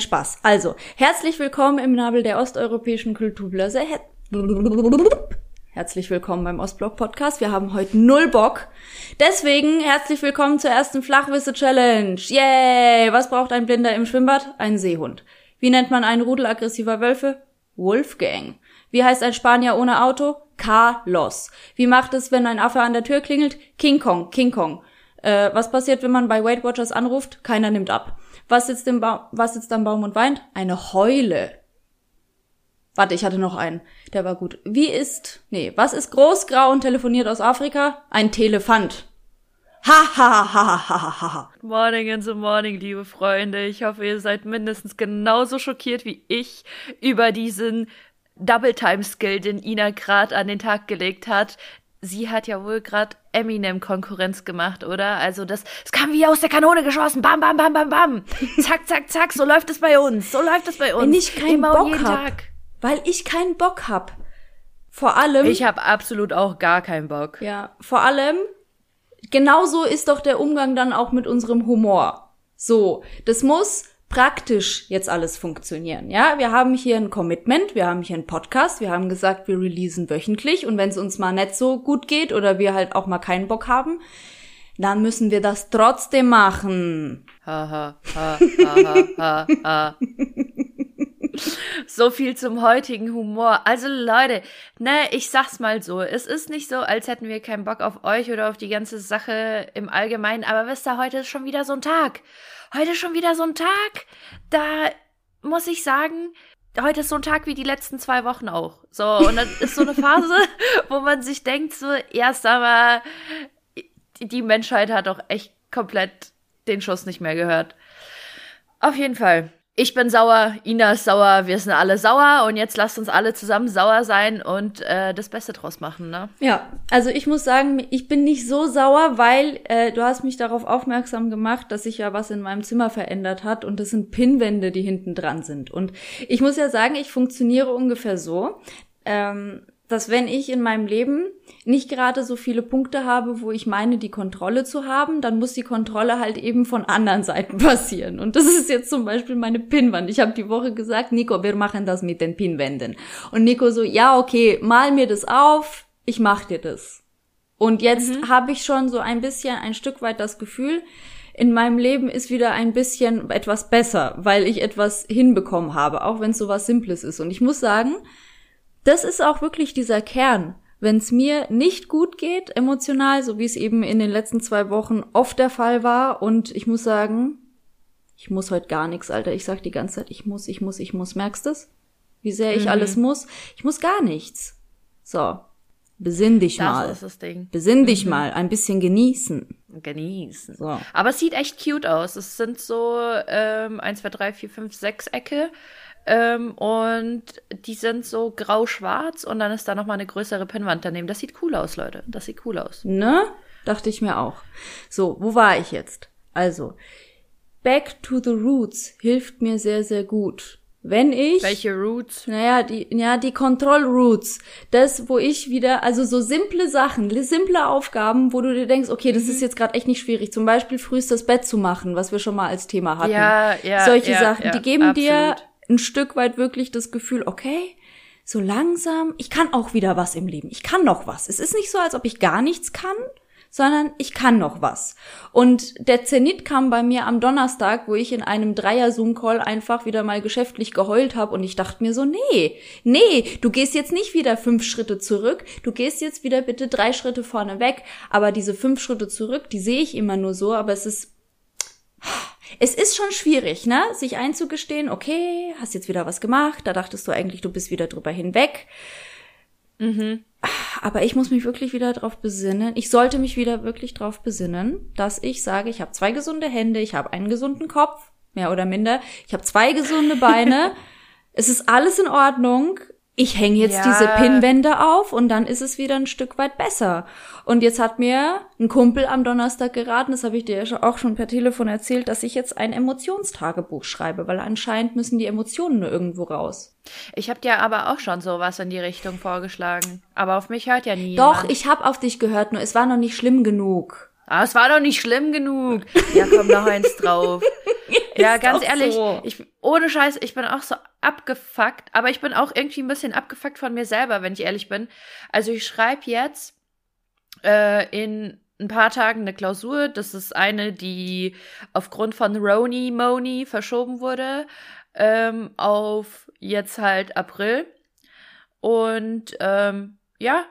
Nein, Spaß. Also, herzlich willkommen im Nabel der osteuropäischen Kulturbörse. Her herzlich willkommen beim Ostblock Podcast. Wir haben heute null Bock. Deswegen herzlich willkommen zur ersten Flachwisse Challenge. Yay! Was braucht ein Blinder im Schwimmbad? Ein Seehund. Wie nennt man einen Rudel aggressiver Wölfe? Wolfgang. Wie heißt ein Spanier ohne Auto? Carlos. Wie macht es, wenn ein Affe an der Tür klingelt? King Kong, King Kong. Äh, was passiert, wenn man bei Weight Watchers anruft? Keiner nimmt ab. Was sitzt, im ba was sitzt am Baum und weint? Eine Heule. Warte, ich hatte noch einen. Der war gut. Wie ist, nee, was ist groß, grau und telefoniert aus Afrika? Ein Telefant. Ha, ha, ha, ha, ha, ha. Morning in the morning, liebe Freunde. Ich hoffe, ihr seid mindestens genauso schockiert wie ich über diesen Double-Time-Skill, den Ina gerade an den Tag gelegt hat. Sie hat ja wohl gerade Eminem Konkurrenz gemacht, oder? Also das, es kam wie aus der Kanone geschossen. Bam, bam, bam, bam, bam. Zack, zack, zack. So läuft es bei uns. So läuft es bei uns. Wenn ich keinen Immer Bock hab. Weil ich keinen Bock hab. Vor allem. Ich habe absolut auch gar keinen Bock. Ja, vor allem, genauso ist doch der Umgang dann auch mit unserem Humor. So, das muss praktisch jetzt alles funktionieren. Ja, wir haben hier ein Commitment, wir haben hier einen Podcast, wir haben gesagt, wir releasen wöchentlich und wenn es uns mal nicht so gut geht oder wir halt auch mal keinen Bock haben, dann müssen wir das trotzdem machen. So viel zum heutigen Humor. Also Leute, ne, ich sag's mal so. Es ist nicht so, als hätten wir keinen Bock auf euch oder auf die ganze Sache im Allgemeinen. Aber wisst ihr, heute ist schon wieder so ein Tag. Heute schon wieder so ein Tag. Da muss ich sagen, heute ist so ein Tag wie die letzten zwei Wochen auch. So, und das ist so eine Phase, wo man sich denkt, so, erst aber, die Menschheit hat doch echt komplett den Schuss nicht mehr gehört. Auf jeden Fall. Ich bin sauer, Ina ist sauer, wir sind alle sauer und jetzt lasst uns alle zusammen sauer sein und äh, das Beste draus machen, ne? Ja, also ich muss sagen, ich bin nicht so sauer, weil äh, du hast mich darauf aufmerksam gemacht, dass sich ja was in meinem Zimmer verändert hat und das sind Pinnwände, die hinten dran sind. Und ich muss ja sagen, ich funktioniere ungefähr so, ähm, dass wenn ich in meinem Leben nicht gerade so viele Punkte habe, wo ich meine, die Kontrolle zu haben, dann muss die Kontrolle halt eben von anderen Seiten passieren. Und das ist jetzt zum Beispiel meine Pinnwand. Ich habe die Woche gesagt, Nico, wir machen das mit den Pinnwänden. Und Nico so, ja, okay, mal mir das auf, ich mach dir das. Und jetzt mhm. habe ich schon so ein bisschen, ein Stück weit das Gefühl, in meinem Leben ist wieder ein bisschen etwas besser, weil ich etwas hinbekommen habe, auch wenn es so was Simples ist. Und ich muss sagen, das ist auch wirklich dieser Kern. Wenn es mir nicht gut geht, emotional, so wie es eben in den letzten zwei Wochen oft der Fall war, und ich muss sagen, ich muss heute gar nichts, Alter. Ich sag die ganze Zeit, ich muss, ich muss, ich muss. Merkst du's? Wie sehr ich Mhm. alles muss? Ich muss gar nichts. So. Besinn dich Das mal. ist das Ding. Besinn dich mal. Ein bisschen genießen. Genießen. So. Aber es sieht echt cute aus. Es sind so ähm, 1, 2, 3, 4, 5, 6 Ecke. Ähm, und die sind so grau-schwarz und dann ist da nochmal eine größere Pinnwand daneben. Das sieht cool aus, Leute. Das sieht cool aus. Ne? Dachte ich mir auch. So, wo war ich jetzt? Also, Back to the Roots hilft mir sehr, sehr gut. Wenn ich. Welche Roots? Naja, die, ja, die Control Roots. Das, wo ich wieder, also so simple Sachen, simple Aufgaben, wo du dir denkst, okay, das ist jetzt gerade echt nicht schwierig. Zum Beispiel frühst das Bett zu machen, was wir schon mal als Thema hatten. Ja, ja. Solche ja, Sachen, ja, die geben dir absolut. Ein Stück weit wirklich das Gefühl, okay, so langsam, ich kann auch wieder was im Leben. Ich kann noch was. Es ist nicht so, als ob ich gar nichts kann, sondern ich kann noch was. Und der Zenit kam bei mir am Donnerstag, wo ich in einem Dreier-Zoom-Call einfach wieder mal geschäftlich geheult habe und ich dachte mir so, nee, nee, du gehst jetzt nicht wieder fünf Schritte zurück, du gehst jetzt wieder bitte drei Schritte vorne weg, aber diese fünf Schritte zurück, die sehe ich immer nur so, aber es ist es ist schon schwierig, ne, sich einzugestehen, okay, hast jetzt wieder was gemacht, da dachtest du eigentlich, du bist wieder drüber hinweg. Mhm. Aber ich muss mich wirklich wieder darauf besinnen. Ich sollte mich wieder wirklich darauf besinnen, dass ich sage, ich habe zwei gesunde Hände, ich habe einen gesunden Kopf, mehr oder minder, ich habe zwei gesunde Beine. es ist alles in Ordnung. Ich hänge jetzt ja. diese Pinnwände auf und dann ist es wieder ein Stück weit besser. Und jetzt hat mir ein Kumpel am Donnerstag geraten, das habe ich dir auch schon per Telefon erzählt, dass ich jetzt ein Emotionstagebuch schreibe, weil anscheinend müssen die Emotionen nur irgendwo raus. Ich habe dir aber auch schon sowas in die Richtung vorgeschlagen. Aber auf mich hört ja nie. Doch, ich habe auf dich gehört, nur es war noch nicht schlimm genug. Ah, es war doch nicht schlimm genug. Ja, komm noch eins drauf. ja, ganz ehrlich, so. ich, ohne Scheiß, ich bin auch so abgefuckt, aber ich bin auch irgendwie ein bisschen abgefuckt von mir selber, wenn ich ehrlich bin. Also ich schreibe jetzt äh, in ein paar Tagen eine Klausur. Das ist eine, die aufgrund von Roni Moni verschoben wurde ähm, auf jetzt halt April. Und ähm, ja,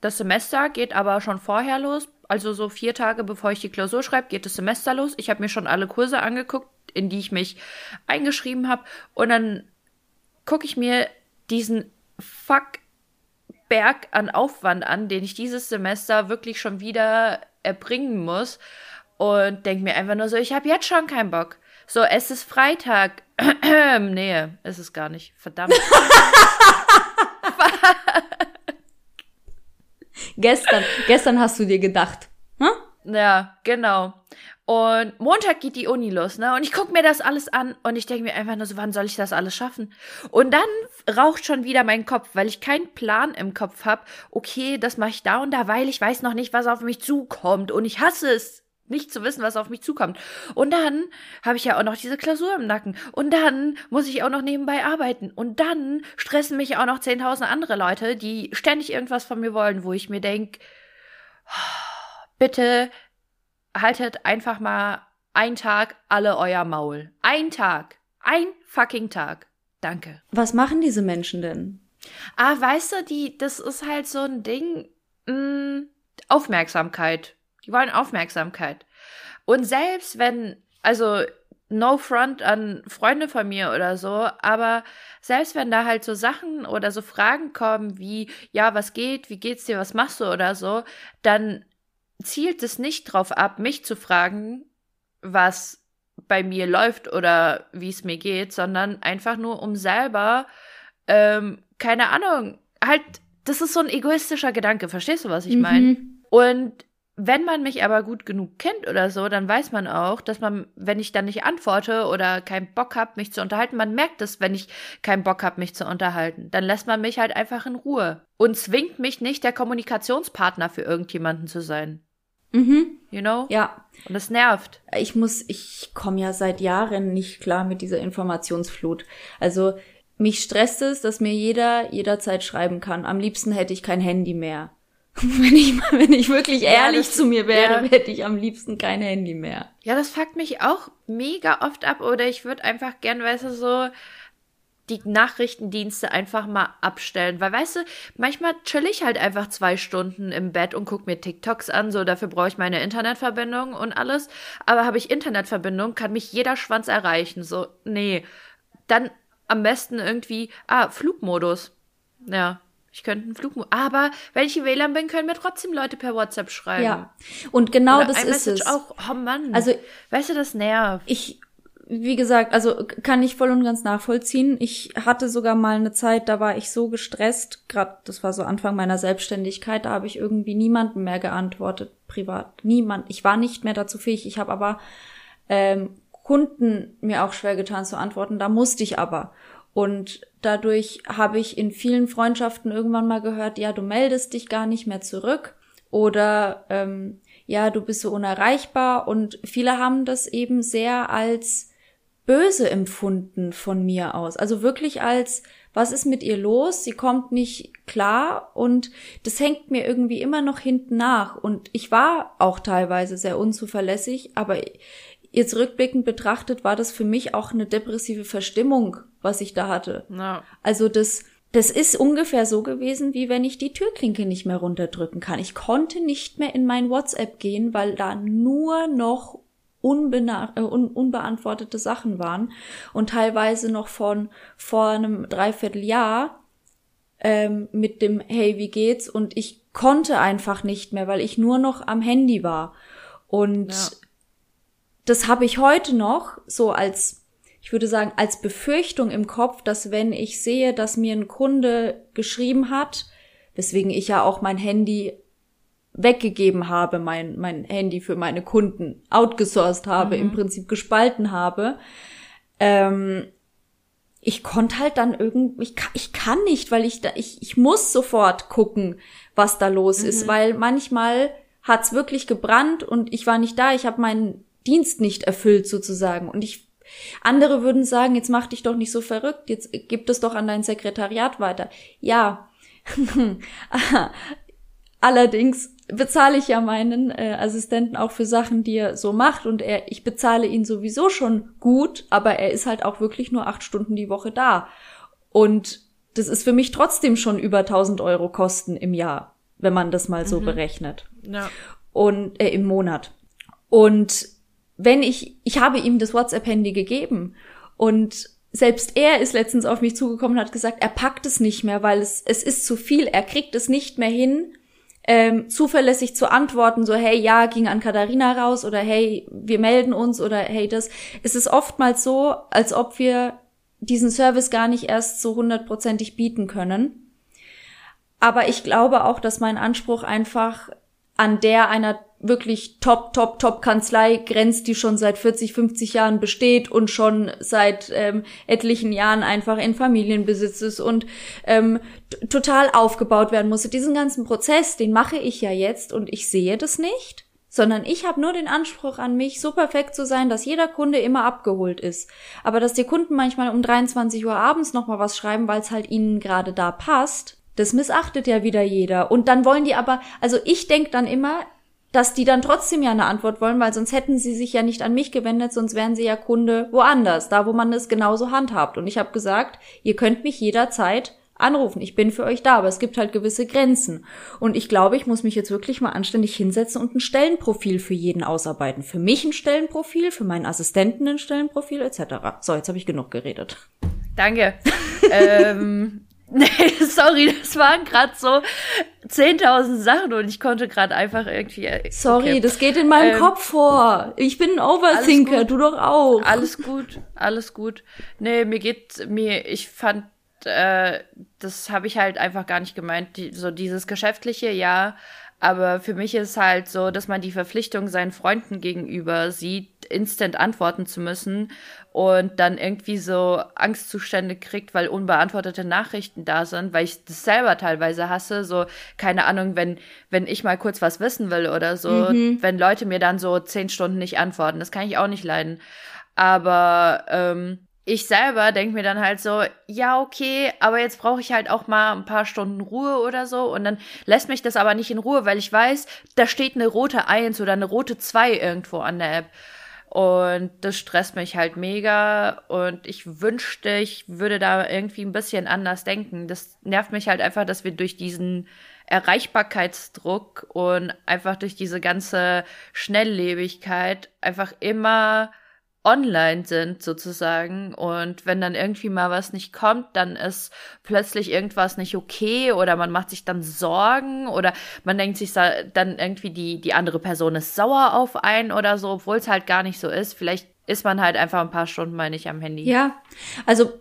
das Semester geht aber schon vorher los. Also so vier Tage bevor ich die Klausur schreibe, geht das Semester los. Ich habe mir schon alle Kurse angeguckt, in die ich mich eingeschrieben habe. Und dann gucke ich mir diesen Fuck Berg an Aufwand an, den ich dieses Semester wirklich schon wieder erbringen muss. Und denke mir einfach nur so, ich habe jetzt schon keinen Bock. So, es ist Freitag. nee, es ist gar nicht. Verdammt. gestern, gestern hast du dir gedacht. Hm? Ja, genau. Und Montag geht die Uni los, ne? Und ich guck mir das alles an und ich denke mir einfach nur so, wann soll ich das alles schaffen? Und dann raucht schon wieder mein Kopf, weil ich keinen Plan im Kopf habe. Okay, das mache ich da und da, weil ich weiß noch nicht, was auf mich zukommt. Und ich hasse es, nicht zu wissen, was auf mich zukommt. Und dann habe ich ja auch noch diese Klausur im Nacken. Und dann muss ich auch noch nebenbei arbeiten. Und dann stressen mich auch noch 10.000 andere Leute, die ständig irgendwas von mir wollen, wo ich mir denke, bitte haltet einfach mal einen Tag alle euer Maul. Ein Tag. Ein fucking Tag. Danke. Was machen diese Menschen denn? Ah, weißt du, die, das ist halt so ein Ding, mh, mm, Aufmerksamkeit die wollen Aufmerksamkeit. Und selbst wenn, also no front an Freunde von mir oder so, aber selbst wenn da halt so Sachen oder so Fragen kommen wie, ja, was geht, wie geht's dir, was machst du oder so, dann zielt es nicht drauf ab, mich zu fragen, was bei mir läuft oder wie es mir geht, sondern einfach nur um selber, ähm, keine Ahnung, halt, das ist so ein egoistischer Gedanke, verstehst du, was ich meine? Mhm. Und wenn man mich aber gut genug kennt oder so, dann weiß man auch, dass man, wenn ich dann nicht antworte oder keinen Bock habe, mich zu unterhalten, man merkt es, wenn ich keinen Bock habe, mich zu unterhalten. Dann lässt man mich halt einfach in Ruhe und zwingt mich nicht, der Kommunikationspartner für irgendjemanden zu sein. Mhm. You know? Ja. Und es nervt. Ich muss, ich komme ja seit Jahren nicht klar mit dieser Informationsflut. Also mich stresst es, dass mir jeder jederzeit schreiben kann. Am liebsten hätte ich kein Handy mehr. Wenn ich, wenn ich wirklich ehrlich ja, zu mir wäre, ja. hätte ich am liebsten kein Handy mehr. Ja, das fuckt mich auch mega oft ab. Oder ich würde einfach gern, weißt du, so die Nachrichtendienste einfach mal abstellen. Weil, weißt du, manchmal chill ich halt einfach zwei Stunden im Bett und guck mir TikToks an. So, dafür brauche ich meine Internetverbindung und alles. Aber habe ich Internetverbindung, kann mich jeder Schwanz erreichen. So, nee. Dann am besten irgendwie, ah, Flugmodus. Ja, ich könnte einen Flug, aber wenn ich in WLAN bin, können mir trotzdem Leute per WhatsApp schreiben. Ja. Und genau Oder das ist es. auch, oh Mann. Also, weißt du, das nervt. Ich, wie gesagt, also kann ich voll und ganz nachvollziehen. Ich hatte sogar mal eine Zeit, da war ich so gestresst, gerade das war so Anfang meiner Selbstständigkeit, da habe ich irgendwie niemanden mehr geantwortet, privat. Niemand. Ich war nicht mehr dazu fähig. Ich habe aber ähm, Kunden mir auch schwer getan zu antworten. Da musste ich aber. Und dadurch habe ich in vielen Freundschaften irgendwann mal gehört, ja, du meldest dich gar nicht mehr zurück oder ähm, ja, du bist so unerreichbar. Und viele haben das eben sehr als böse empfunden von mir aus. Also wirklich als, was ist mit ihr los? Sie kommt nicht klar und das hängt mir irgendwie immer noch hinten nach. Und ich war auch teilweise sehr unzuverlässig, aber jetzt rückblickend betrachtet war das für mich auch eine depressive Verstimmung, was ich da hatte. Ja. Also das, das ist ungefähr so gewesen, wie wenn ich die Türklinke nicht mehr runterdrücken kann. Ich konnte nicht mehr in mein WhatsApp gehen, weil da nur noch äh, un unbeantwortete Sachen waren und teilweise noch von vor einem Dreivierteljahr ähm, mit dem Hey, wie geht's? Und ich konnte einfach nicht mehr, weil ich nur noch am Handy war. Und ja das habe ich heute noch so als ich würde sagen, als Befürchtung im Kopf, dass wenn ich sehe, dass mir ein Kunde geschrieben hat, weswegen ich ja auch mein Handy weggegeben habe, mein, mein Handy für meine Kunden outgesourced habe, mhm. im Prinzip gespalten habe, ähm, ich konnte halt dann irgendwie, ich kann, ich kann nicht, weil ich da, ich, ich muss sofort gucken, was da los mhm. ist, weil manchmal hat's wirklich gebrannt und ich war nicht da, ich habe meinen Dienst nicht erfüllt sozusagen und ich andere würden sagen, jetzt mach dich doch nicht so verrückt, jetzt gib es doch an dein Sekretariat weiter. Ja. Allerdings bezahle ich ja meinen äh, Assistenten auch für Sachen, die er so macht und er, ich bezahle ihn sowieso schon gut, aber er ist halt auch wirklich nur acht Stunden die Woche da. Und das ist für mich trotzdem schon über 1000 Euro Kosten im Jahr, wenn man das mal so mhm. berechnet. Ja. Und äh, im Monat. Und wenn ich, ich habe ihm das WhatsApp-Handy gegeben und selbst er ist letztens auf mich zugekommen und hat gesagt, er packt es nicht mehr, weil es, es ist zu viel, er kriegt es nicht mehr hin, ähm, zuverlässig zu antworten, so hey, ja, ging an Katharina raus oder hey, wir melden uns oder hey, das. Es ist oftmals so, als ob wir diesen Service gar nicht erst so hundertprozentig bieten können. Aber ich glaube auch, dass mein Anspruch einfach an der einer wirklich top, top, top Kanzlei grenzt, die schon seit 40, 50 Jahren besteht und schon seit ähm, etlichen Jahren einfach in Familienbesitz ist und ähm, total aufgebaut werden musste. Diesen ganzen Prozess, den mache ich ja jetzt und ich sehe das nicht, sondern ich habe nur den Anspruch an mich, so perfekt zu sein, dass jeder Kunde immer abgeholt ist. Aber dass die Kunden manchmal um 23 Uhr abends nochmal was schreiben, weil es halt ihnen gerade da passt, das missachtet ja wieder jeder. Und dann wollen die aber, also ich denk dann immer, dass die dann trotzdem ja eine Antwort wollen, weil sonst hätten sie sich ja nicht an mich gewendet, sonst wären sie ja Kunde woanders, da wo man es genauso handhabt. Und ich habe gesagt, ihr könnt mich jederzeit anrufen. Ich bin für euch da, aber es gibt halt gewisse Grenzen. Und ich glaube, ich muss mich jetzt wirklich mal anständig hinsetzen und ein Stellenprofil für jeden ausarbeiten. Für mich ein Stellenprofil, für meinen Assistenten ein Stellenprofil etc. So, jetzt habe ich genug geredet. Danke. ähm, Nee, sorry, das waren gerade so 10.000 Sachen und ich konnte gerade einfach irgendwie. Äh, sorry, okay. das geht in meinem ähm, Kopf vor. Ich bin ein Overthinker, du doch auch. Alles gut, alles gut. Nee, mir geht mir, ich fand, äh, das habe ich halt einfach gar nicht gemeint. Die, so dieses geschäftliche, ja, aber für mich ist halt so, dass man die Verpflichtung seinen Freunden gegenüber sieht, instant antworten zu müssen und dann irgendwie so Angstzustände kriegt, weil unbeantwortete Nachrichten da sind, weil ich das selber teilweise hasse, so keine Ahnung, wenn wenn ich mal kurz was wissen will oder so, mhm. wenn Leute mir dann so zehn Stunden nicht antworten, das kann ich auch nicht leiden. Aber ähm, ich selber denke mir dann halt so, ja, okay, aber jetzt brauche ich halt auch mal ein paar Stunden Ruhe oder so. Und dann lässt mich das aber nicht in Ruhe, weil ich weiß, da steht eine rote 1 oder eine rote 2 irgendwo an der App. Und das stresst mich halt mega. Und ich wünschte, ich würde da irgendwie ein bisschen anders denken. Das nervt mich halt einfach, dass wir durch diesen Erreichbarkeitsdruck und einfach durch diese ganze Schnelllebigkeit einfach immer online sind sozusagen und wenn dann irgendwie mal was nicht kommt, dann ist plötzlich irgendwas nicht okay oder man macht sich dann Sorgen oder man denkt sich dann irgendwie die die andere Person ist sauer auf einen oder so, obwohl es halt gar nicht so ist. Vielleicht ist man halt einfach ein paar Stunden mal nicht am Handy. Ja, also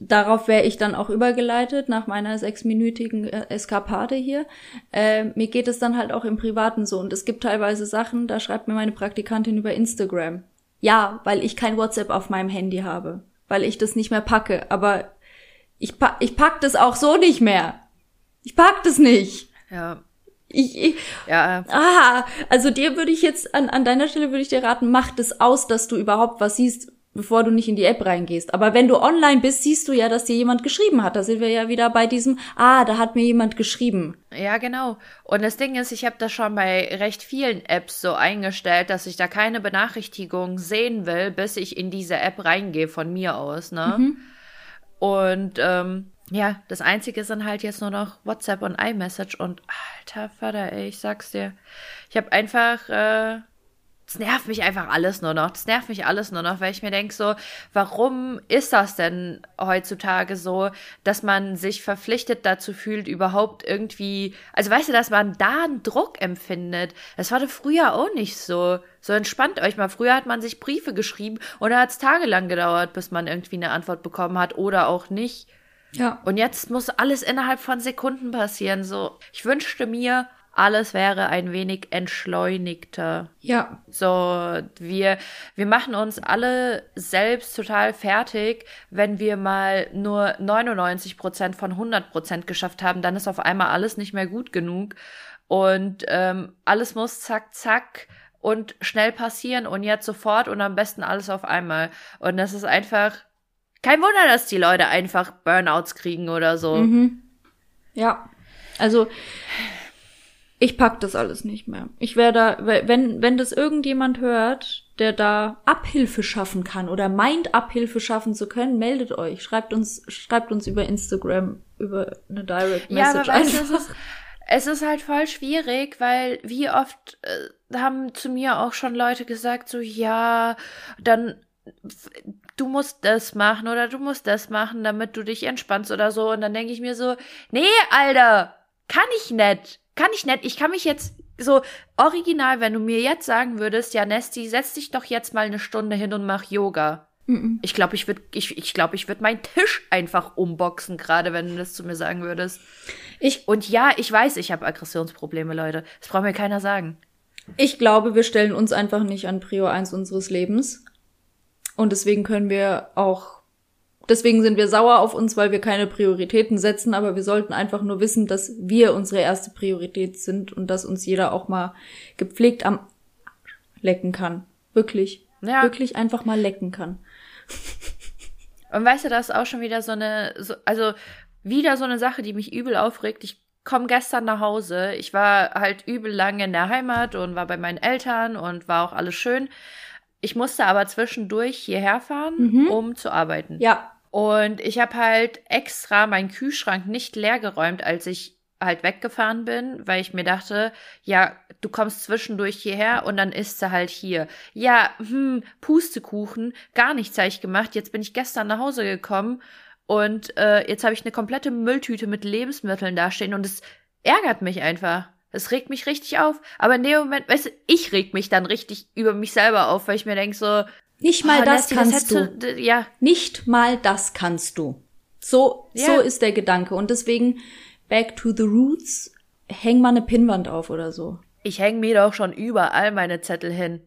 darauf wäre ich dann auch übergeleitet nach meiner sechsminütigen äh, Eskapade hier. Äh, mir geht es dann halt auch im Privaten so und es gibt teilweise Sachen, da schreibt mir meine Praktikantin über Instagram ja, weil ich kein WhatsApp auf meinem Handy habe, weil ich das nicht mehr packe. Aber ich, pack, ich pack das auch so nicht mehr. Ich pack das nicht. Ja. Ich, ich ja. Ah, also dir würde ich jetzt an, an deiner Stelle würde ich dir raten, mach das aus, dass du überhaupt was siehst, bevor du nicht in die App reingehst. Aber wenn du online bist, siehst du ja, dass dir jemand geschrieben hat. Da sind wir ja wieder bei diesem, ah, da hat mir jemand geschrieben. Ja, genau. Und das Ding ist, ich habe das schon bei recht vielen Apps so eingestellt, dass ich da keine Benachrichtigung sehen will, bis ich in diese App reingehe von mir aus, ne? Mhm. Und ähm, ja, das Einzige sind halt jetzt nur noch WhatsApp und iMessage und alter Vater, ey, ich sag's dir. Ich habe einfach äh, das nervt mich einfach alles nur noch. Das nervt mich alles nur noch, weil ich mir denke so, warum ist das denn heutzutage so, dass man sich verpflichtet dazu fühlt, überhaupt irgendwie, also weißt du, dass man da einen Druck empfindet. Das war doch früher auch nicht so. So entspannt euch mal. Früher hat man sich Briefe geschrieben und da hat es tagelang gedauert, bis man irgendwie eine Antwort bekommen hat oder auch nicht. Ja. Und jetzt muss alles innerhalb von Sekunden passieren. So, ich wünschte mir, alles wäre ein wenig entschleunigter. Ja. So, wir, wir machen uns alle selbst total fertig, wenn wir mal nur 99 Prozent von 100 Prozent geschafft haben, dann ist auf einmal alles nicht mehr gut genug und ähm, alles muss zack, zack und schnell passieren und jetzt sofort und am besten alles auf einmal. Und das ist einfach kein Wunder, dass die Leute einfach Burnouts kriegen oder so. Mhm. Ja. Also, ich pack das alles nicht mehr. Ich werde, wenn, wenn das irgendjemand hört, der da Abhilfe schaffen kann oder meint, Abhilfe schaffen zu können, meldet euch. Schreibt uns, schreibt uns über Instagram, über eine Direct Message. Ja, aber weißt es ist, es ist halt voll schwierig, weil wie oft äh, haben zu mir auch schon Leute gesagt, so, ja, dann du musst das machen oder du musst das machen, damit du dich entspannst oder so. Und dann denke ich mir so, nee, Alter, kann ich nicht kann ich nicht. Ich kann mich jetzt so original, wenn du mir jetzt sagen würdest, ja, Nesti, setz dich doch jetzt mal eine Stunde hin und mach Yoga. Ich glaube, ich würde ich, ich glaub, ich würd meinen Tisch einfach umboxen, gerade wenn du das zu mir sagen würdest. Ich, und ja, ich weiß, ich habe Aggressionsprobleme, Leute. Das braucht mir keiner sagen. Ich glaube, wir stellen uns einfach nicht an Prio 1 unseres Lebens. Und deswegen können wir auch Deswegen sind wir sauer auf uns, weil wir keine Prioritäten setzen, aber wir sollten einfach nur wissen, dass wir unsere erste Priorität sind und dass uns jeder auch mal gepflegt am lecken kann. Wirklich. Ja. Wirklich einfach mal lecken kann. Und weißt du, das ist auch schon wieder so eine, so, also wieder so eine Sache, die mich übel aufregt. Ich komme gestern nach Hause. Ich war halt übel lange in der Heimat und war bei meinen Eltern und war auch alles schön. Ich musste aber zwischendurch hierher fahren, mhm. um zu arbeiten. Ja. Und ich habe halt extra meinen Kühlschrank nicht leer geräumt, als ich halt weggefahren bin, weil ich mir dachte, ja, du kommst zwischendurch hierher und dann isst du halt hier. Ja, hm, Pustekuchen, gar nichts habe ich gemacht. Jetzt bin ich gestern nach Hause gekommen und äh, jetzt habe ich eine komplette Mülltüte mit Lebensmitteln dastehen und es ärgert mich einfach. Es regt mich richtig auf. Aber in dem Moment, weißt du, ich reg mich dann richtig über mich selber auf, weil ich mir denke so, nicht mal oh, das kannst das du. Ja. Nicht mal das kannst du. So, ja. so ist der Gedanke. Und deswegen, back to the roots, häng mal eine Pinnwand auf oder so. Ich häng mir doch schon überall meine Zettel hin.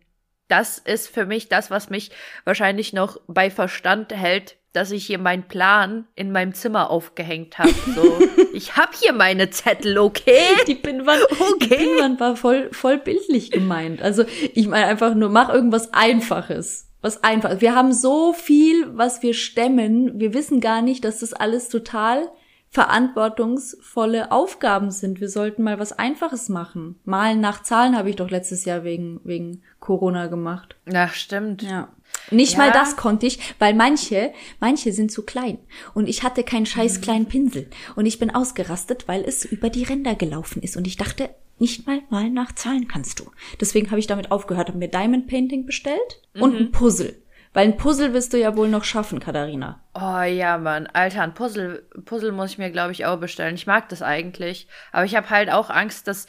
Das ist für mich das, was mich wahrscheinlich noch bei Verstand hält, dass ich hier meinen Plan in meinem Zimmer aufgehängt habe. So, ich hab hier meine Zettel, okay? Die Pinnwand, okay. die Pinnwand war voll, voll bildlich gemeint. Also ich meine einfach nur, mach irgendwas Einfaches was einfach. Wir haben so viel, was wir stemmen. Wir wissen gar nicht, dass das alles total verantwortungsvolle Aufgaben sind. Wir sollten mal was Einfaches machen. Malen nach Zahlen habe ich doch letztes Jahr wegen, wegen Corona gemacht. Ach, stimmt. Ja. Nicht ja. mal das konnte ich, weil manche, manche sind zu klein. Und ich hatte keinen scheiß mhm. kleinen Pinsel. Und ich bin ausgerastet, weil es über die Ränder gelaufen ist. Und ich dachte, nicht mal mal nach Zahlen kannst du. Deswegen habe ich damit aufgehört, habe mir Diamond Painting bestellt mhm. und ein Puzzle. Weil ein Puzzle wirst du ja wohl noch schaffen, Katharina. Oh ja, Mann. Alter, ein Puzzle, Puzzle muss ich mir, glaube ich, auch bestellen. Ich mag das eigentlich. Aber ich habe halt auch Angst, dass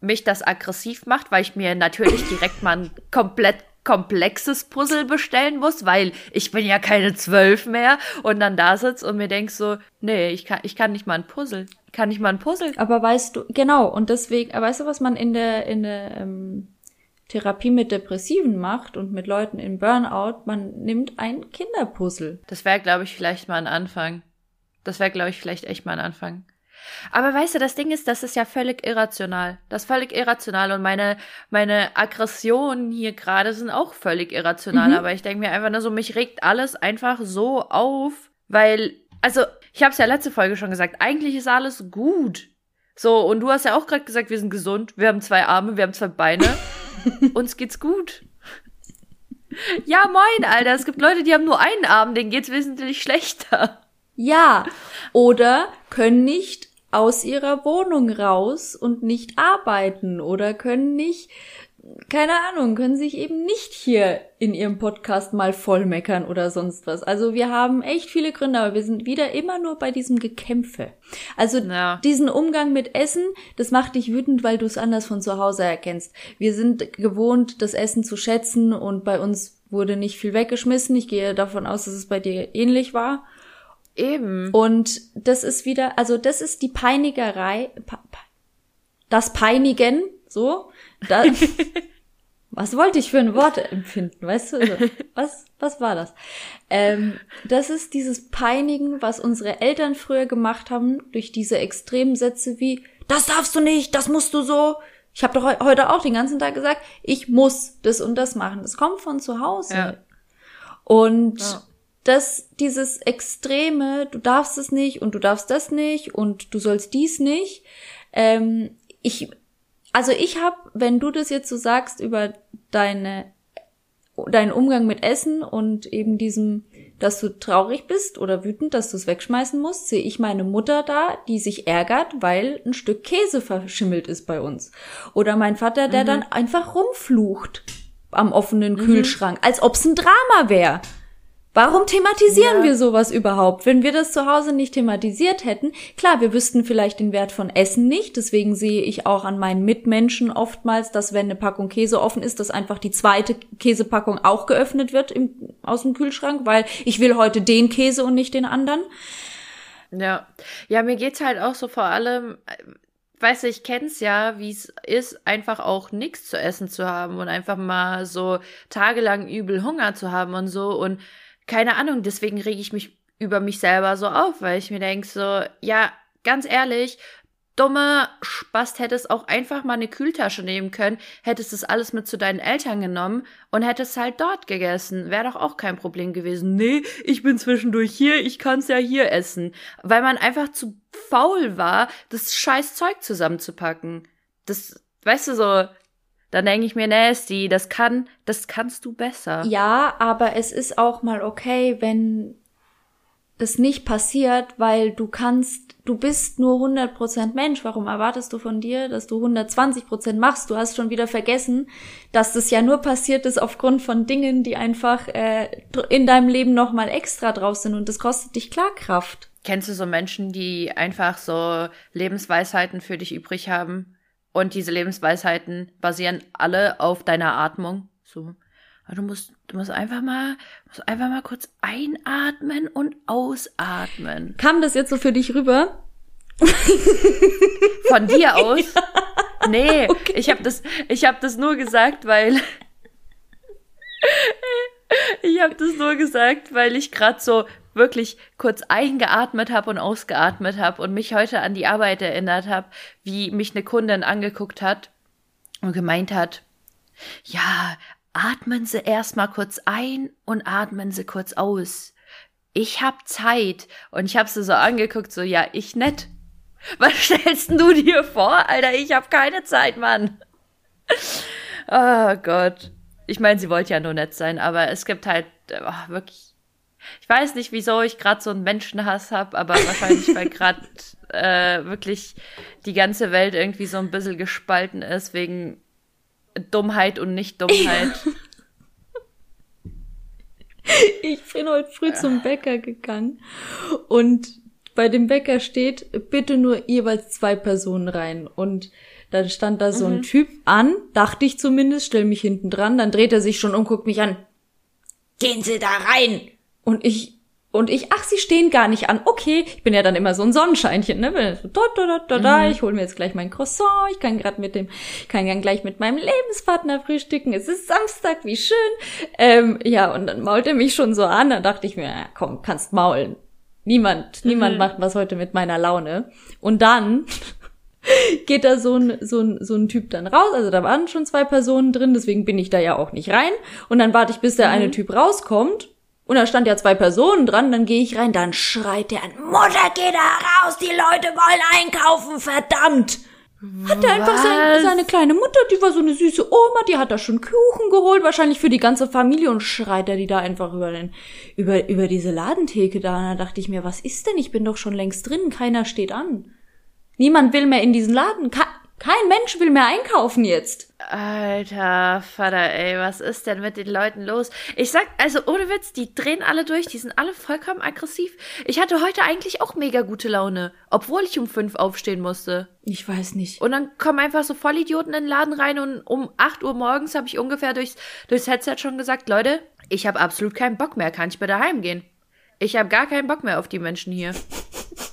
mich das aggressiv macht, weil ich mir natürlich direkt mal ein komplett komplexes Puzzle bestellen muss, weil ich bin ja keine zwölf mehr und dann da sitzt und mir denkst so, nee, ich kann, ich kann nicht mal ein Puzzle kann ich mal ein Puzzle. Aber weißt du, genau, und deswegen, weißt du, was man in der, in der ähm, Therapie mit Depressiven macht und mit Leuten in Burnout? Man nimmt ein Kinderpuzzle. Das wäre, glaube ich, vielleicht mal ein Anfang. Das wäre, glaube ich, vielleicht echt mal ein Anfang. Aber weißt du, das Ding ist, das ist ja völlig irrational. Das ist völlig irrational und meine, meine Aggressionen hier gerade sind auch völlig irrational. Mhm. Aber ich denke mir einfach nur so, mich regt alles einfach so auf, weil, also ich habe es ja letzte Folge schon gesagt, eigentlich ist alles gut. So, und du hast ja auch gerade gesagt, wir sind gesund, wir haben zwei Arme, wir haben zwei Beine. Uns geht's gut. Ja, moin, Alter. Es gibt Leute, die haben nur einen Arm, denen geht's wesentlich schlechter. Ja. Oder können nicht aus ihrer Wohnung raus und nicht arbeiten oder können nicht keine Ahnung, können sich eben nicht hier in ihrem Podcast mal vollmeckern oder sonst was. Also wir haben echt viele Gründe, aber wir sind wieder immer nur bei diesem Gekämpfe. Also ja. diesen Umgang mit Essen, das macht dich wütend, weil du es anders von zu Hause erkennst. Wir sind gewohnt, das Essen zu schätzen und bei uns wurde nicht viel weggeschmissen. Ich gehe davon aus, dass es bei dir ähnlich war. Eben. Und das ist wieder, also das ist die Peinigerei, das Peinigen, so. Da, was wollte ich für ein Wort empfinden, weißt du? Was, was war das? Ähm, das ist dieses Peinigen, was unsere Eltern früher gemacht haben, durch diese extremen Sätze wie, das darfst du nicht, das musst du so. Ich habe doch heute auch den ganzen Tag gesagt, ich muss das und das machen. Das kommt von zu Hause. Ja. Und ja dass dieses Extreme, du darfst es nicht und du darfst das nicht und du sollst dies nicht. Ähm, ich, also ich habe, wenn du das jetzt so sagst über deine, deinen Umgang mit Essen und eben diesem, dass du traurig bist oder wütend, dass du es wegschmeißen musst, sehe ich meine Mutter da, die sich ärgert, weil ein Stück Käse verschimmelt ist bei uns. Oder mein Vater, der mhm. dann einfach rumflucht am offenen mhm. Kühlschrank, als ob's ein Drama wäre. Warum thematisieren ja. wir sowas überhaupt? Wenn wir das zu Hause nicht thematisiert hätten, klar, wir wüssten vielleicht den Wert von Essen nicht. Deswegen sehe ich auch an meinen Mitmenschen oftmals, dass wenn eine Packung Käse offen ist, dass einfach die zweite Käsepackung auch geöffnet wird im, aus dem Kühlschrank, weil ich will heute den Käse und nicht den anderen. Ja, ja, mir geht's halt auch so vor allem, weißt du, ich kenn's ja, wie es ist, einfach auch nichts zu essen zu haben und einfach mal so tagelang übel Hunger zu haben und so und keine Ahnung, deswegen rege ich mich über mich selber so auf, weil ich mir denke so, ja, ganz ehrlich, dumme Spast hättest auch einfach mal eine Kühltasche nehmen können, hättest das alles mit zu deinen Eltern genommen und hättest halt dort gegessen. Wäre doch auch kein Problem gewesen. Nee, ich bin zwischendurch hier, ich kann's ja hier essen. Weil man einfach zu faul war, das scheiß Zeug zusammenzupacken. Das, weißt du so, dann denke ich mir, Nasty, das kann, das kannst du besser. Ja, aber es ist auch mal okay, wenn das nicht passiert, weil du kannst, du bist nur 100% Mensch. Warum erwartest du von dir, dass du 120% machst? Du hast schon wieder vergessen, dass das ja nur passiert ist aufgrund von Dingen, die einfach äh, in deinem Leben nochmal extra drauf sind und das kostet dich klar Kraft. Kennst du so Menschen, die einfach so Lebensweisheiten für dich übrig haben? Und diese Lebensweisheiten basieren alle auf deiner Atmung. So. Du musst, du musst einfach mal, musst einfach mal kurz einatmen und ausatmen. Kam das jetzt so für dich rüber? Von dir aus? Ja. Nee, okay. ich habe das, ich habe das nur gesagt, weil ich habe das nur gesagt, weil ich gerade so wirklich kurz eingeatmet habe und ausgeatmet habe und mich heute an die Arbeit erinnert habe, wie mich eine Kundin angeguckt hat und gemeint hat, ja, atmen Sie erstmal kurz ein und atmen Sie kurz aus. Ich hab Zeit. Und ich hab sie so angeguckt, so, ja, ich nett. Was stellst du dir vor, Alter? Ich hab keine Zeit, Mann. Oh Gott. Ich meine, sie wollte ja nur nett sein, aber es gibt halt oh, wirklich ich weiß nicht, wieso ich gerade so einen Menschenhass habe, aber wahrscheinlich, weil gerade äh, wirklich die ganze Welt irgendwie so ein bisschen gespalten ist wegen Dummheit und Nicht-Dummheit. ich bin heute früh zum Bäcker gegangen und bei dem Bäcker steht, bitte nur jeweils zwei Personen rein. Und dann stand da so mhm. ein Typ an, dachte ich zumindest, stell mich hinten dran, dann dreht er sich schon um, guckt mich an. Gehen Sie da rein! Und ich, und ich, ach, sie stehen gar nicht an. Okay, ich bin ja dann immer so ein Sonnenscheinchen, ne? So, da, da, da, da, mhm. Ich hole mir jetzt gleich mein Croissant. Ich kann gerade mit dem, kann dann gleich mit meinem Lebenspartner frühstücken. Es ist Samstag, wie schön. Ähm, ja, und dann mault er mich schon so an. Dann dachte ich mir, ja, komm, kannst maulen. Niemand, mhm. niemand macht was heute mit meiner Laune. Und dann geht da so ein, so ein, so ein Typ dann raus. Also da waren schon zwei Personen drin, deswegen bin ich da ja auch nicht rein. Und dann warte ich, bis der mhm. eine Typ rauskommt. Und da stand ja zwei Personen dran, dann gehe ich rein, dann schreit der an, Mutter, geh da raus, die Leute wollen einkaufen, verdammt! Hat er einfach sein, seine kleine Mutter, die war so eine süße Oma, die hat da schon Kuchen geholt, wahrscheinlich für die ganze Familie und schreit er die da einfach über den, über, über diese Ladentheke da. Und da dachte ich mir, was ist denn? Ich bin doch schon längst drin, keiner steht an. Niemand will mehr in diesen Laden. Kein Mensch will mehr einkaufen jetzt. Alter Vater, ey, was ist denn mit den Leuten los? Ich sag, also ohne Witz, die drehen alle durch, die sind alle vollkommen aggressiv. Ich hatte heute eigentlich auch mega gute Laune, obwohl ich um fünf aufstehen musste. Ich weiß nicht. Und dann kommen einfach so Vollidioten in den Laden rein und um acht Uhr morgens habe ich ungefähr durchs, durchs Headset schon gesagt, Leute, ich habe absolut keinen Bock mehr, kann ich bitte heimgehen? Ich habe gar keinen Bock mehr auf die Menschen hier.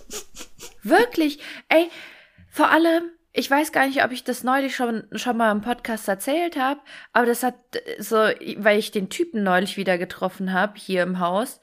Wirklich, ey, vor allem, ich weiß gar nicht, ob ich das neulich schon, schon mal im Podcast erzählt habe, aber das hat so, weil ich den Typen neulich wieder getroffen habe hier im Haus.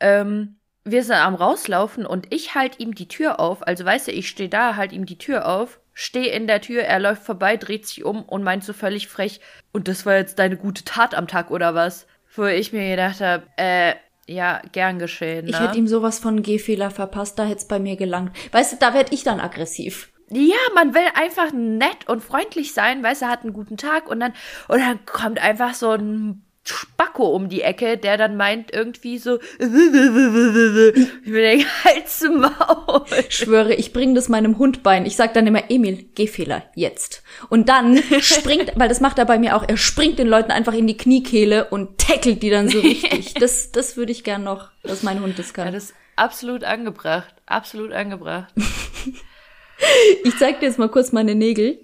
Ähm, wir sind am rauslaufen und ich halt ihm die Tür auf. Also weißt du, ich stehe da, halt ihm die Tür auf, stehe in der Tür, er läuft vorbei, dreht sich um und meint so völlig frech, und das war jetzt deine gute Tat am Tag oder was? Wo ich mir gedacht habe, äh, ja, gern geschehen. Ne? Ich hätte ihm sowas von Gehfehler verpasst, da hätte es bei mir gelangt. Weißt du, da werd ich dann aggressiv. Ja, man will einfach nett und freundlich sein, weißt du, hat einen guten Tag und dann, und dann kommt einfach so ein Spacko um die Ecke, der dann meint irgendwie so, ich will den Hals zum Maul. Schwöre, ich bringe das meinem Hund bein. Ich sag dann immer, Emil, Gehfehler, jetzt. Und dann springt, weil das macht er bei mir auch, er springt den Leuten einfach in die Kniekehle und tackelt die dann so richtig. Das, das würde ich gern noch, dass mein Hund das kann. Ja, das ist absolut angebracht, absolut angebracht. Ich zeig dir jetzt mal kurz meine Nägel.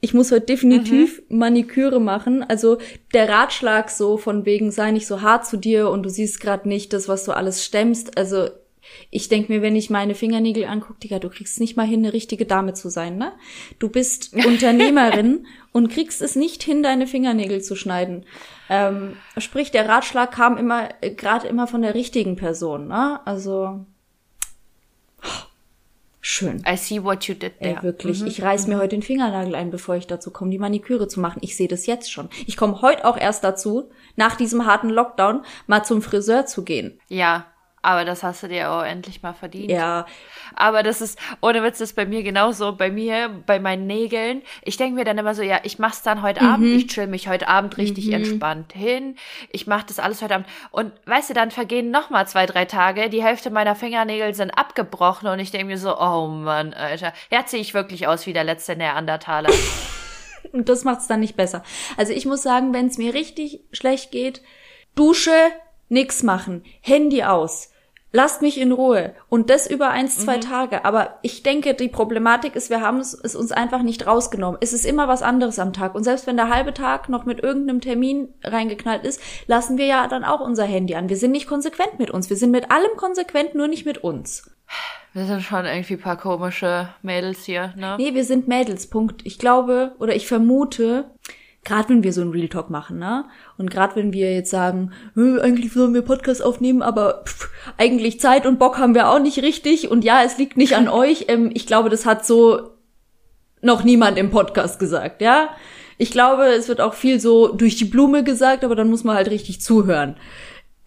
Ich muss heute definitiv mhm. Maniküre machen. Also der Ratschlag so von wegen, sei nicht so hart zu dir und du siehst gerade nicht das, was du alles stemmst. Also ich denk mir, wenn ich meine Fingernägel angucke, Digga, du kriegst nicht mal hin, eine richtige Dame zu sein, ne? Du bist Unternehmerin und kriegst es nicht hin, deine Fingernägel zu schneiden. Ähm, sprich, der Ratschlag kam immer, äh, gerade immer von der richtigen Person, ne? Also Schön. I see what you did there. Ey, wirklich. Mhm. Ich reiß mir mhm. heute den Fingernagel ein, bevor ich dazu komme, die Maniküre zu machen. Ich sehe das jetzt schon. Ich komme heute auch erst dazu, nach diesem harten Lockdown mal zum Friseur zu gehen. Ja, aber das hast du dir auch endlich mal verdient. Ja. Aber das ist, ohne Witz, das ist bei mir genauso. Bei mir, bei meinen Nägeln. Ich denke mir dann immer so, ja, ich mach's dann heute mhm. Abend. Ich chill mich heute Abend richtig mhm. entspannt hin. Ich mach das alles heute Abend. Und weißt du, dann vergehen noch mal zwei, drei Tage. Die Hälfte meiner Fingernägel sind abgebrochen. Und ich denke mir so, oh Mann, Alter. Jetzt sehe ich wirklich aus wie der letzte Neandertaler. Und das macht's dann nicht besser. Also ich muss sagen, wenn es mir richtig schlecht geht, Dusche, nix machen, Handy aus lasst mich in Ruhe. Und das über eins, zwei mhm. Tage. Aber ich denke, die Problematik ist, wir haben es, es uns einfach nicht rausgenommen. Es ist immer was anderes am Tag. Und selbst wenn der halbe Tag noch mit irgendeinem Termin reingeknallt ist, lassen wir ja dann auch unser Handy an. Wir sind nicht konsequent mit uns. Wir sind mit allem konsequent, nur nicht mit uns. Wir sind schon irgendwie ein paar komische Mädels hier, ne? Nee, wir sind Mädels, Punkt. Ich glaube oder ich vermute, gerade wenn wir so einen Real Talk machen, ne? Und gerade wenn wir jetzt sagen, eigentlich sollen wir Podcast aufnehmen, aber pff, eigentlich Zeit und Bock haben wir auch nicht richtig und ja, es liegt nicht an euch. Ähm, ich glaube, das hat so noch niemand im Podcast gesagt, ja? Ich glaube, es wird auch viel so durch die Blume gesagt, aber dann muss man halt richtig zuhören.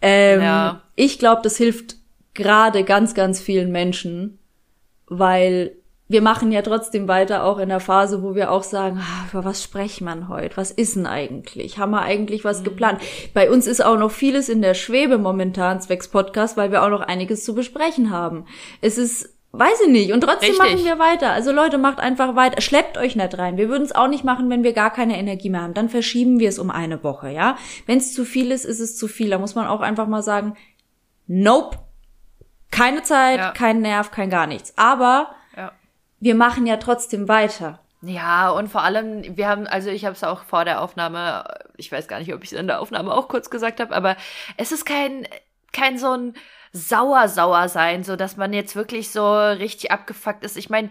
Ähm, ja. Ich glaube, das hilft gerade ganz, ganz vielen Menschen, weil wir machen ja trotzdem weiter, auch in der Phase, wo wir auch sagen, ah, über was sprechen man heute? Was ist denn eigentlich? Haben wir eigentlich was mhm. geplant? Bei uns ist auch noch vieles in der Schwebe momentan zwecks Podcast, weil wir auch noch einiges zu besprechen haben. Es ist Weiß ich nicht. Und trotzdem Richtig. machen wir weiter. Also Leute, macht einfach weiter. Schleppt euch nicht rein. Wir würden es auch nicht machen, wenn wir gar keine Energie mehr haben. Dann verschieben wir es um eine Woche, ja. Wenn es zu viel ist, ist es zu viel. Da muss man auch einfach mal sagen, nope. Keine Zeit, ja. kein Nerv, kein gar nichts. Aber wir machen ja trotzdem weiter. Ja, und vor allem, wir haben, also ich habe es auch vor der Aufnahme, ich weiß gar nicht, ob ich es in der Aufnahme auch kurz gesagt habe, aber es ist kein, kein so ein sauer sauer sein, so dass man jetzt wirklich so richtig abgefuckt ist. Ich meine,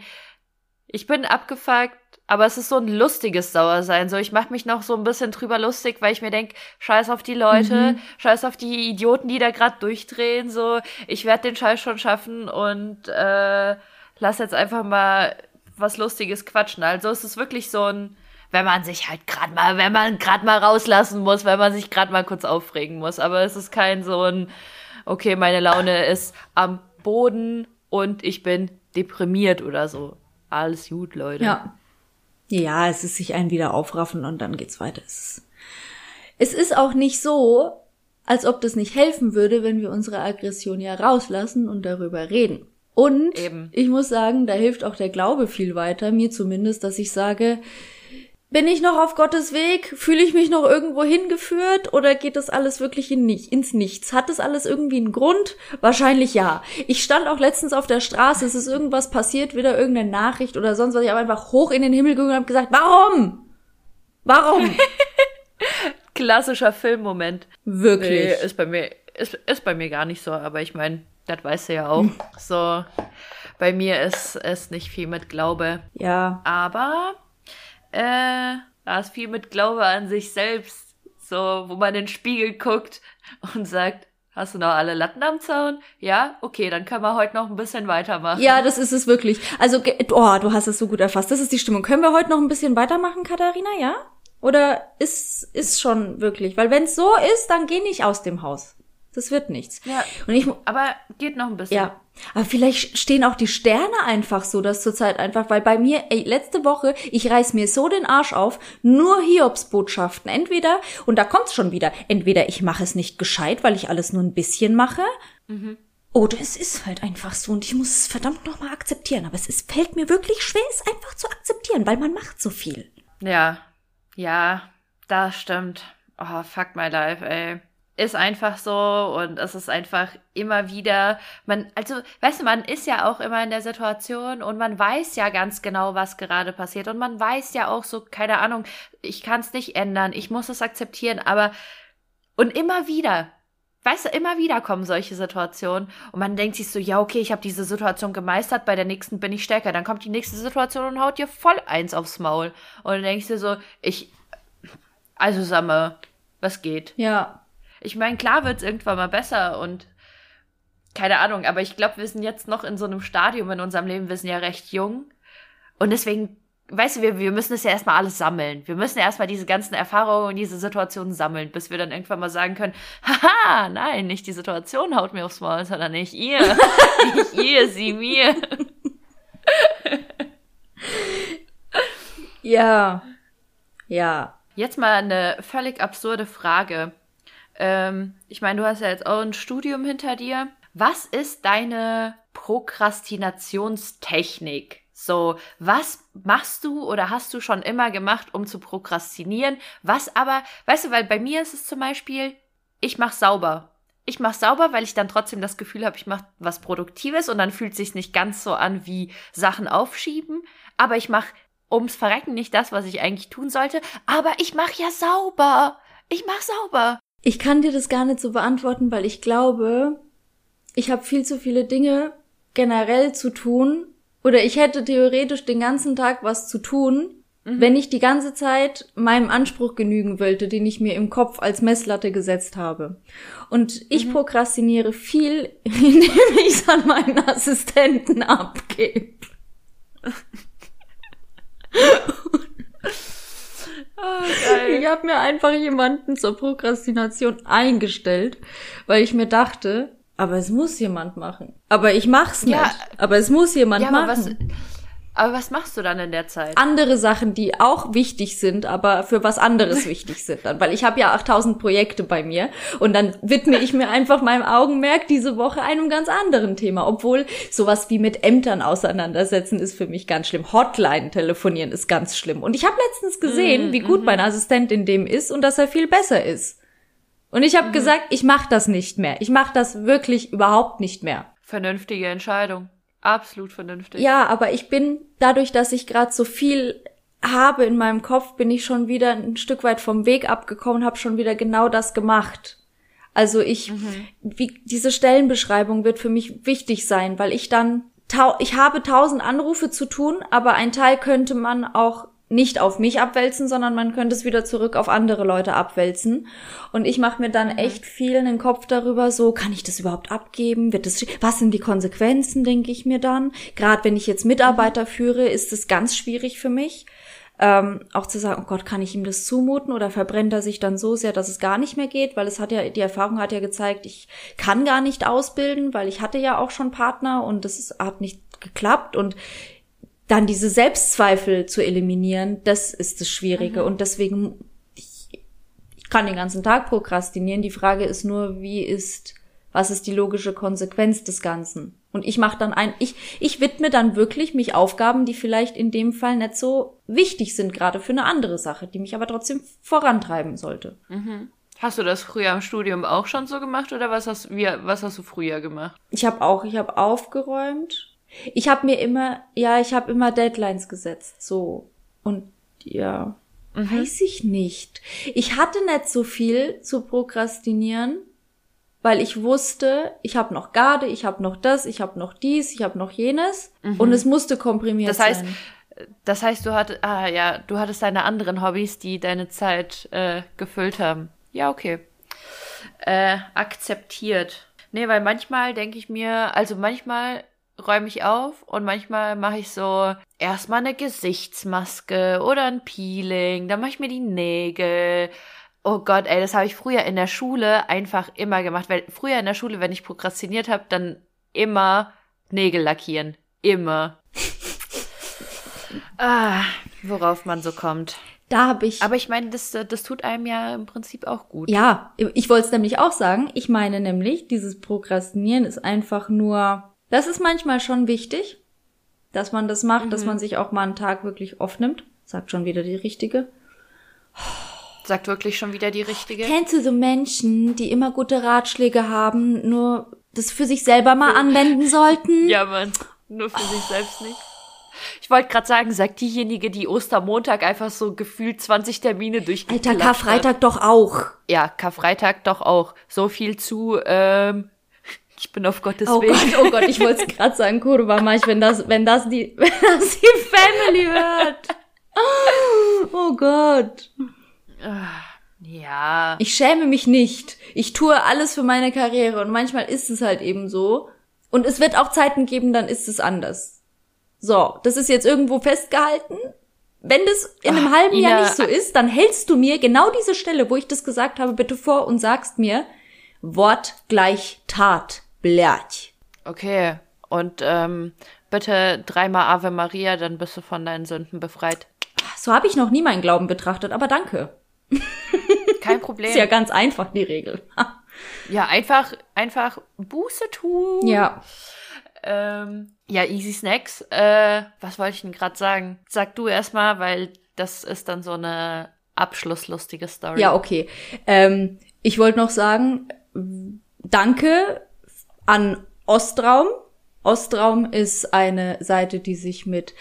ich bin abgefuckt, aber es ist so ein lustiges Sauersein. So, ich mache mich noch so ein bisschen drüber lustig, weil ich mir denk, scheiß auf die Leute, mhm. scheiß auf die Idioten, die da gerade durchdrehen. So, ich werde den Scheiß schon schaffen und äh, lass jetzt einfach mal was Lustiges quatschen. Also es ist wirklich so ein, wenn man sich halt gerade mal, wenn man gerade mal rauslassen muss, wenn man sich gerade mal kurz aufregen muss. Aber es ist kein so ein, okay, meine Laune ist am Boden und ich bin deprimiert oder so. Alles gut, Leute. Ja. Ja, es ist sich ein wieder aufraffen und dann geht's weiter. Es ist, es ist auch nicht so, als ob das nicht helfen würde, wenn wir unsere Aggression ja rauslassen und darüber reden. Und Eben. ich muss sagen, da hilft auch der Glaube viel weiter, mir zumindest, dass ich sage, bin ich noch auf Gottes Weg? Fühle ich mich noch irgendwo hingeführt? Oder geht das alles wirklich in nicht, ins Nichts? Hat das alles irgendwie einen Grund? Wahrscheinlich ja. Ich stand auch letztens auf der Straße, es ist irgendwas passiert, wieder irgendeine Nachricht oder sonst was. Ich habe einfach hoch in den Himmel geguckt und habe gesagt, warum? Warum? Klassischer Filmmoment. Wirklich. Nee, ist bei mir, ist, ist bei mir gar nicht so, aber ich meine, das weißt du ja auch. so, bei mir ist es nicht viel mit Glaube. Ja. Aber äh, da ist viel mit Glaube an sich selbst. So, wo man in den Spiegel guckt und sagt, hast du noch alle Latten am Zaun? Ja? Okay, dann können wir heute noch ein bisschen weitermachen. Ja, das ist es wirklich. Also, oh, du hast es so gut erfasst. Das ist die Stimmung. Können wir heute noch ein bisschen weitermachen, Katharina, ja? Oder ist, ist schon wirklich? Weil wenn es so ist, dann geh nicht aus dem Haus. Das wird nichts. Ja. Und ich, Aber geht noch ein bisschen. ja. Aber vielleicht stehen auch die Sterne einfach so, dass zurzeit einfach, weil bei mir, ey, letzte Woche, ich reiß mir so den Arsch auf, nur Hiobsbotschaften. Entweder, und da kommt's schon wieder, entweder ich mache es nicht gescheit, weil ich alles nur ein bisschen mache, oder es ist halt einfach so und ich muss es verdammt nochmal akzeptieren. Aber es ist, fällt mir wirklich schwer, es einfach zu akzeptieren, weil man macht so viel. Ja, ja, das stimmt. Oh, fuck my life, ey. Ist einfach so und es ist einfach immer wieder, man, also, weißt du, man ist ja auch immer in der Situation und man weiß ja ganz genau, was gerade passiert und man weiß ja auch so, keine Ahnung, ich kann es nicht ändern, ich muss es akzeptieren, aber, und immer wieder, weißt du, immer wieder kommen solche Situationen und man denkt sich so, ja, okay, ich habe diese Situation gemeistert, bei der nächsten bin ich stärker. Dann kommt die nächste Situation und haut dir voll eins aufs Maul. Und dann denkst du so, ich, also sag mal, was geht? Ja. Ich meine, klar wird's irgendwann mal besser und keine Ahnung, aber ich glaube, wir sind jetzt noch in so einem Stadium in unserem Leben, wir sind ja recht jung und deswegen, weißt du, wir, wir müssen es ja erstmal alles sammeln. Wir müssen ja erstmal diese ganzen Erfahrungen und diese Situationen sammeln, bis wir dann irgendwann mal sagen können, haha, nein, nicht die Situation haut mir aufs Maul, sondern nicht ihr. nicht ihr, sie mir. Ja. Ja. Jetzt mal eine völlig absurde Frage. Ähm, ich meine, du hast ja jetzt auch ein Studium hinter dir. Was ist deine Prokrastinationstechnik? So, was machst du oder hast du schon immer gemacht, um zu prokrastinieren? Was aber, weißt du, weil bei mir ist es zum Beispiel, ich mach sauber. Ich mach sauber, weil ich dann trotzdem das Gefühl habe, ich mache was Produktives und dann fühlt sich nicht ganz so an wie Sachen aufschieben. Aber ich mach ums Verrecken nicht das, was ich eigentlich tun sollte. Aber ich mach ja sauber. Ich mach sauber. Ich kann dir das gar nicht so beantworten, weil ich glaube, ich habe viel zu viele Dinge generell zu tun oder ich hätte theoretisch den ganzen Tag was zu tun, wenn ich die ganze Zeit meinem Anspruch genügen wollte, den ich mir im Kopf als Messlatte gesetzt habe. Und ich prokrastiniere viel, indem ich es an meinen Assistenten abgebe. Oh. Ich habe mir einfach jemanden zur Prokrastination eingestellt, weil ich mir dachte, aber es muss jemand machen. Aber ich mach's nicht. Ja. aber es muss jemand Ja, machen. was, aber was machst du dann in der Zeit? Andere Sachen, die auch wichtig sind, aber für was anderes wichtig sind dann, weil ich habe ja 8000 Projekte bei mir und dann widme ich mir einfach meinem Augenmerk diese Woche einem ganz anderen Thema, obwohl sowas wie mit Ämtern auseinandersetzen ist für mich ganz schlimm. Hotline telefonieren ist ganz schlimm und ich habe letztens gesehen, wie gut mein Assistent in dem ist und dass er viel besser ist. Und ich habe gesagt, ich mache das nicht mehr. Ich mache das wirklich überhaupt nicht mehr. Vernünftige Entscheidung. Absolut vernünftig. Ja, aber ich bin dadurch, dass ich gerade so viel habe in meinem Kopf, bin ich schon wieder ein Stück weit vom Weg abgekommen, habe schon wieder genau das gemacht. Also ich, wie diese Stellenbeschreibung wird für mich wichtig sein, weil ich dann ich habe tausend Anrufe zu tun, aber ein Teil könnte man auch nicht auf mich abwälzen, sondern man könnte es wieder zurück auf andere Leute abwälzen. Und ich mache mir dann echt viel in den Kopf darüber, so kann ich das überhaupt abgeben? Wird das, was sind die Konsequenzen, denke ich mir dann. Gerade wenn ich jetzt Mitarbeiter führe, ist es ganz schwierig für mich. Ähm, auch zu sagen, oh Gott, kann ich ihm das zumuten oder verbrennt er sich dann so sehr, dass es gar nicht mehr geht, weil es hat ja, die Erfahrung hat ja gezeigt, ich kann gar nicht ausbilden, weil ich hatte ja auch schon Partner und das ist, hat nicht geklappt und dann diese Selbstzweifel zu eliminieren, das ist das Schwierige. Und deswegen, ich, ich kann den ganzen Tag prokrastinieren. Die Frage ist nur, wie ist, was ist die logische Konsequenz des Ganzen? Und ich mache dann ein, ich, ich widme dann wirklich mich Aufgaben, die vielleicht in dem Fall nicht so wichtig sind, gerade für eine andere Sache, die mich aber trotzdem vorantreiben sollte. Mhm. Hast du das früher im Studium auch schon so gemacht oder was hast, wie, was hast du früher gemacht? Ich habe auch, ich habe aufgeräumt. Ich habe mir immer, ja, ich habe immer Deadlines gesetzt, so. Und ja, mhm. weiß ich nicht. Ich hatte nicht so viel zu prokrastinieren, weil ich wusste, ich habe noch Garde, ich habe noch das, ich habe noch dies, ich habe noch jenes mhm. und es musste komprimiert das heißt, sein. Das heißt, du hattest, ah ja, du hattest deine anderen Hobbys, die deine Zeit äh, gefüllt haben. Ja, okay. Äh, akzeptiert. Nee, weil manchmal denke ich mir, also manchmal räume ich auf und manchmal mache ich so erstmal eine Gesichtsmaske oder ein Peeling, dann mache ich mir die Nägel. Oh Gott, ey, das habe ich früher in der Schule einfach immer gemacht, weil früher in der Schule, wenn ich prokrastiniert habe, dann immer Nägel lackieren, immer. ah, worauf man so kommt. Da habe ich. Aber ich meine, das, das tut einem ja im Prinzip auch gut. Ja, ich wollte es nämlich auch sagen. Ich meine nämlich, dieses Prokrastinieren ist einfach nur. Das ist manchmal schon wichtig, dass man das macht, mhm. dass man sich auch mal einen Tag wirklich aufnimmt. Sagt schon wieder die richtige. Sagt wirklich schon wieder die richtige. Kennst du so Menschen, die immer gute Ratschläge haben, nur das für sich selber mal anwenden sollten? Ja, Mann. Nur für oh. sich selbst nicht. Ich wollte gerade sagen, sagt diejenige, die Ostermontag einfach so gefühlt 20 Termine durch. Alter, Karfreitag doch auch. Ja, Karfreitag doch auch. So viel zu, ähm, ich bin auf Gottes oh Weg. Gott, oh Gott, ich wollte es gerade sagen, Kurva Mach, wenn das, wenn das die, wenn das die Family hört. Oh Gott. Ja. Ich schäme mich nicht. Ich tue alles für meine Karriere und manchmal ist es halt eben so. Und es wird auch Zeiten geben, dann ist es anders. So, das ist jetzt irgendwo festgehalten. Wenn das in einem Ach, halben Ina, Jahr nicht so ist, dann hältst du mir genau diese Stelle, wo ich das gesagt habe, bitte vor und sagst mir Wort gleich Tat. Blärch. Okay. Und ähm, bitte dreimal Ave Maria, dann bist du von deinen Sünden befreit. So habe ich noch nie meinen Glauben betrachtet, aber danke. Kein Problem. ist ja ganz einfach die Regel. ja, einfach, einfach Buße tun. Ja. Ähm, ja, Easy Snacks. Äh, was wollte ich denn gerade sagen? Sag du erstmal, weil das ist dann so eine abschlusslustige Story. Ja, okay. Ähm, ich wollte noch sagen, danke an Ostraum. Ostraum ist eine Seite, die sich mit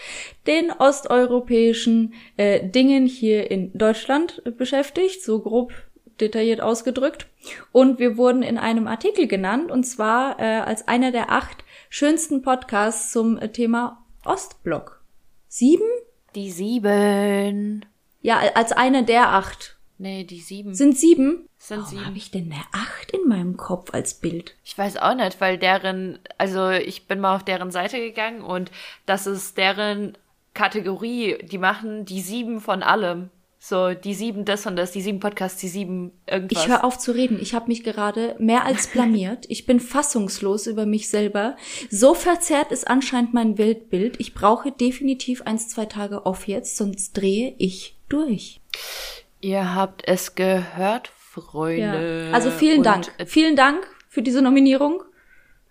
den osteuropäischen äh, Dingen hier in Deutschland beschäftigt, so grob detailliert ausgedrückt. Und wir wurden in einem Artikel genannt, und zwar äh, als einer der acht schönsten Podcasts zum äh, Thema Ostblock. Sieben? Die sieben. Ja, als eine der acht. Nee, die sieben. Sind sieben? Sind Warum habe ich denn eine acht in meinem Kopf als Bild? Ich weiß auch nicht, weil deren, also ich bin mal auf deren Seite gegangen und das ist deren Kategorie. Die machen die sieben von allem. So, die sieben das und das, die sieben Podcasts, die sieben irgendwas. Ich höre auf zu reden. Ich habe mich gerade mehr als blamiert. Ich bin fassungslos über mich selber. So verzerrt ist anscheinend mein Weltbild. Ich brauche definitiv eins, zwei Tage auf jetzt, sonst drehe ich durch. Ihr habt es gehört, Freunde. Ja. Also vielen und Dank. Vielen Dank für diese Nominierung.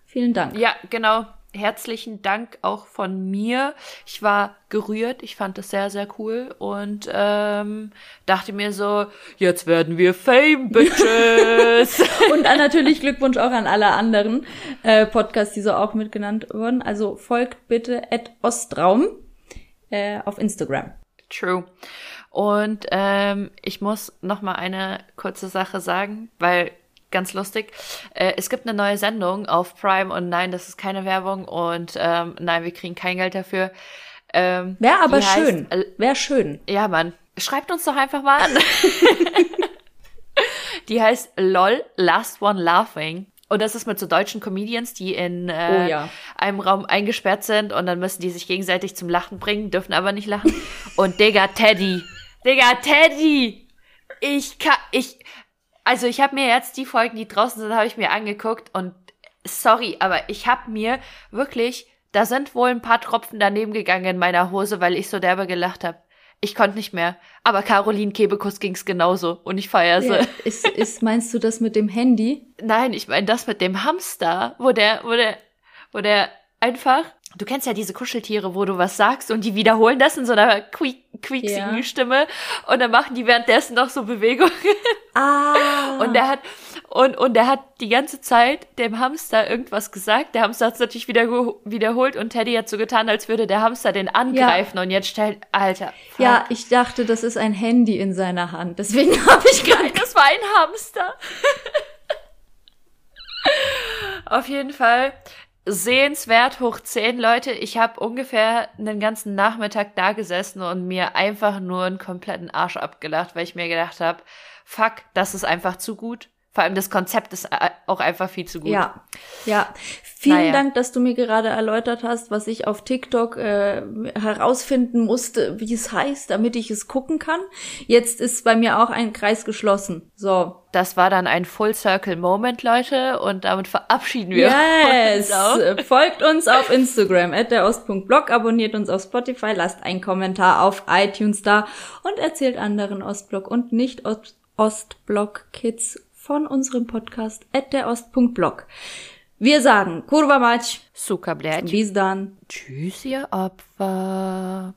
Vielen Dank. Ja, genau herzlichen Dank auch von mir. Ich war gerührt, ich fand das sehr, sehr cool und ähm, dachte mir so, jetzt werden wir Fame, Bitches. und dann natürlich Glückwunsch auch an alle anderen äh, Podcasts, die so auch mitgenannt wurden. Also folgt bitte at Ostraum äh, auf Instagram. True. Und ähm, ich muss noch mal eine kurze Sache sagen, weil ganz lustig. Äh, es gibt eine neue Sendung auf Prime und nein, das ist keine Werbung und ähm, nein, wir kriegen kein Geld dafür. Ähm, Wäre aber schön. Heißt, äh, Wäre schön. Ja, Mann. Schreibt uns doch einfach mal an. die heißt LOL, Last One Laughing. Und das ist mit so deutschen Comedians, die in äh, oh, ja. einem Raum eingesperrt sind und dann müssen die sich gegenseitig zum Lachen bringen, dürfen aber nicht lachen. Und Digga, Teddy. Digga, Teddy! Ich kann, ich, also ich habe mir jetzt die Folgen, die draußen sind, habe ich mir angeguckt und sorry, aber ich habe mir wirklich, da sind wohl ein paar Tropfen daneben gegangen in meiner Hose, weil ich so derbe gelacht habe. Ich konnte nicht mehr. Aber Caroline Kebekus ging's genauso und ich feiere sie. Ja, ist, ist, meinst du das mit dem Handy? Nein, ich meine das mit dem Hamster, wo der, wo der, wo der einfach, du kennst ja diese Kuscheltiere, wo du was sagst und die wiederholen das in so einer quiek, quieksigen Ja. Stimme und dann machen die währenddessen noch so Bewegungen. Ah. Und der hat und und der hat die ganze Zeit dem Hamster irgendwas gesagt. Der Hamster hat es natürlich wieder wiederholt und Teddy hat so getan, als würde der Hamster den angreifen und jetzt stellt Alter. fuck. ja, ich dachte, das ist ein Handy in seiner Hand. Deswegen habe ich Nein, das war ein Hamster. Auf jeden Fall sehenswert hoch 10 Leute. Ich habe ungefähr einen ganzen Nachmittag da gesessen und mir einfach nur einen kompletten Arsch abgelacht, weil ich mir gedacht habe, fuck, das ist einfach zu gut. Vor allem das Konzept ist äh, auch einfach viel zu gut. Ja, ja. Vielen Naja. Dank, dass du mir gerade erläutert hast, was ich auf TikTok äh, herausfinden musste, wie es heißt, damit ich es gucken kann. Jetzt ist bei mir auch ein Kreis geschlossen. So. Das war dann ein Full Circle Moment, Leute, und damit verabschieden wir Yes! uns auch. Folgt uns auf Instagram, at der Ost.blog, abonniert uns auf Spotify, lasst einen Kommentar auf iTunes da und erzählt anderen Ostblock und nicht Ost Ostblock-Kids von unserem Podcast at der Ost.blog. Wir sagen Kurva Matsch. Bis dann. Tschüss, ihr Opfer.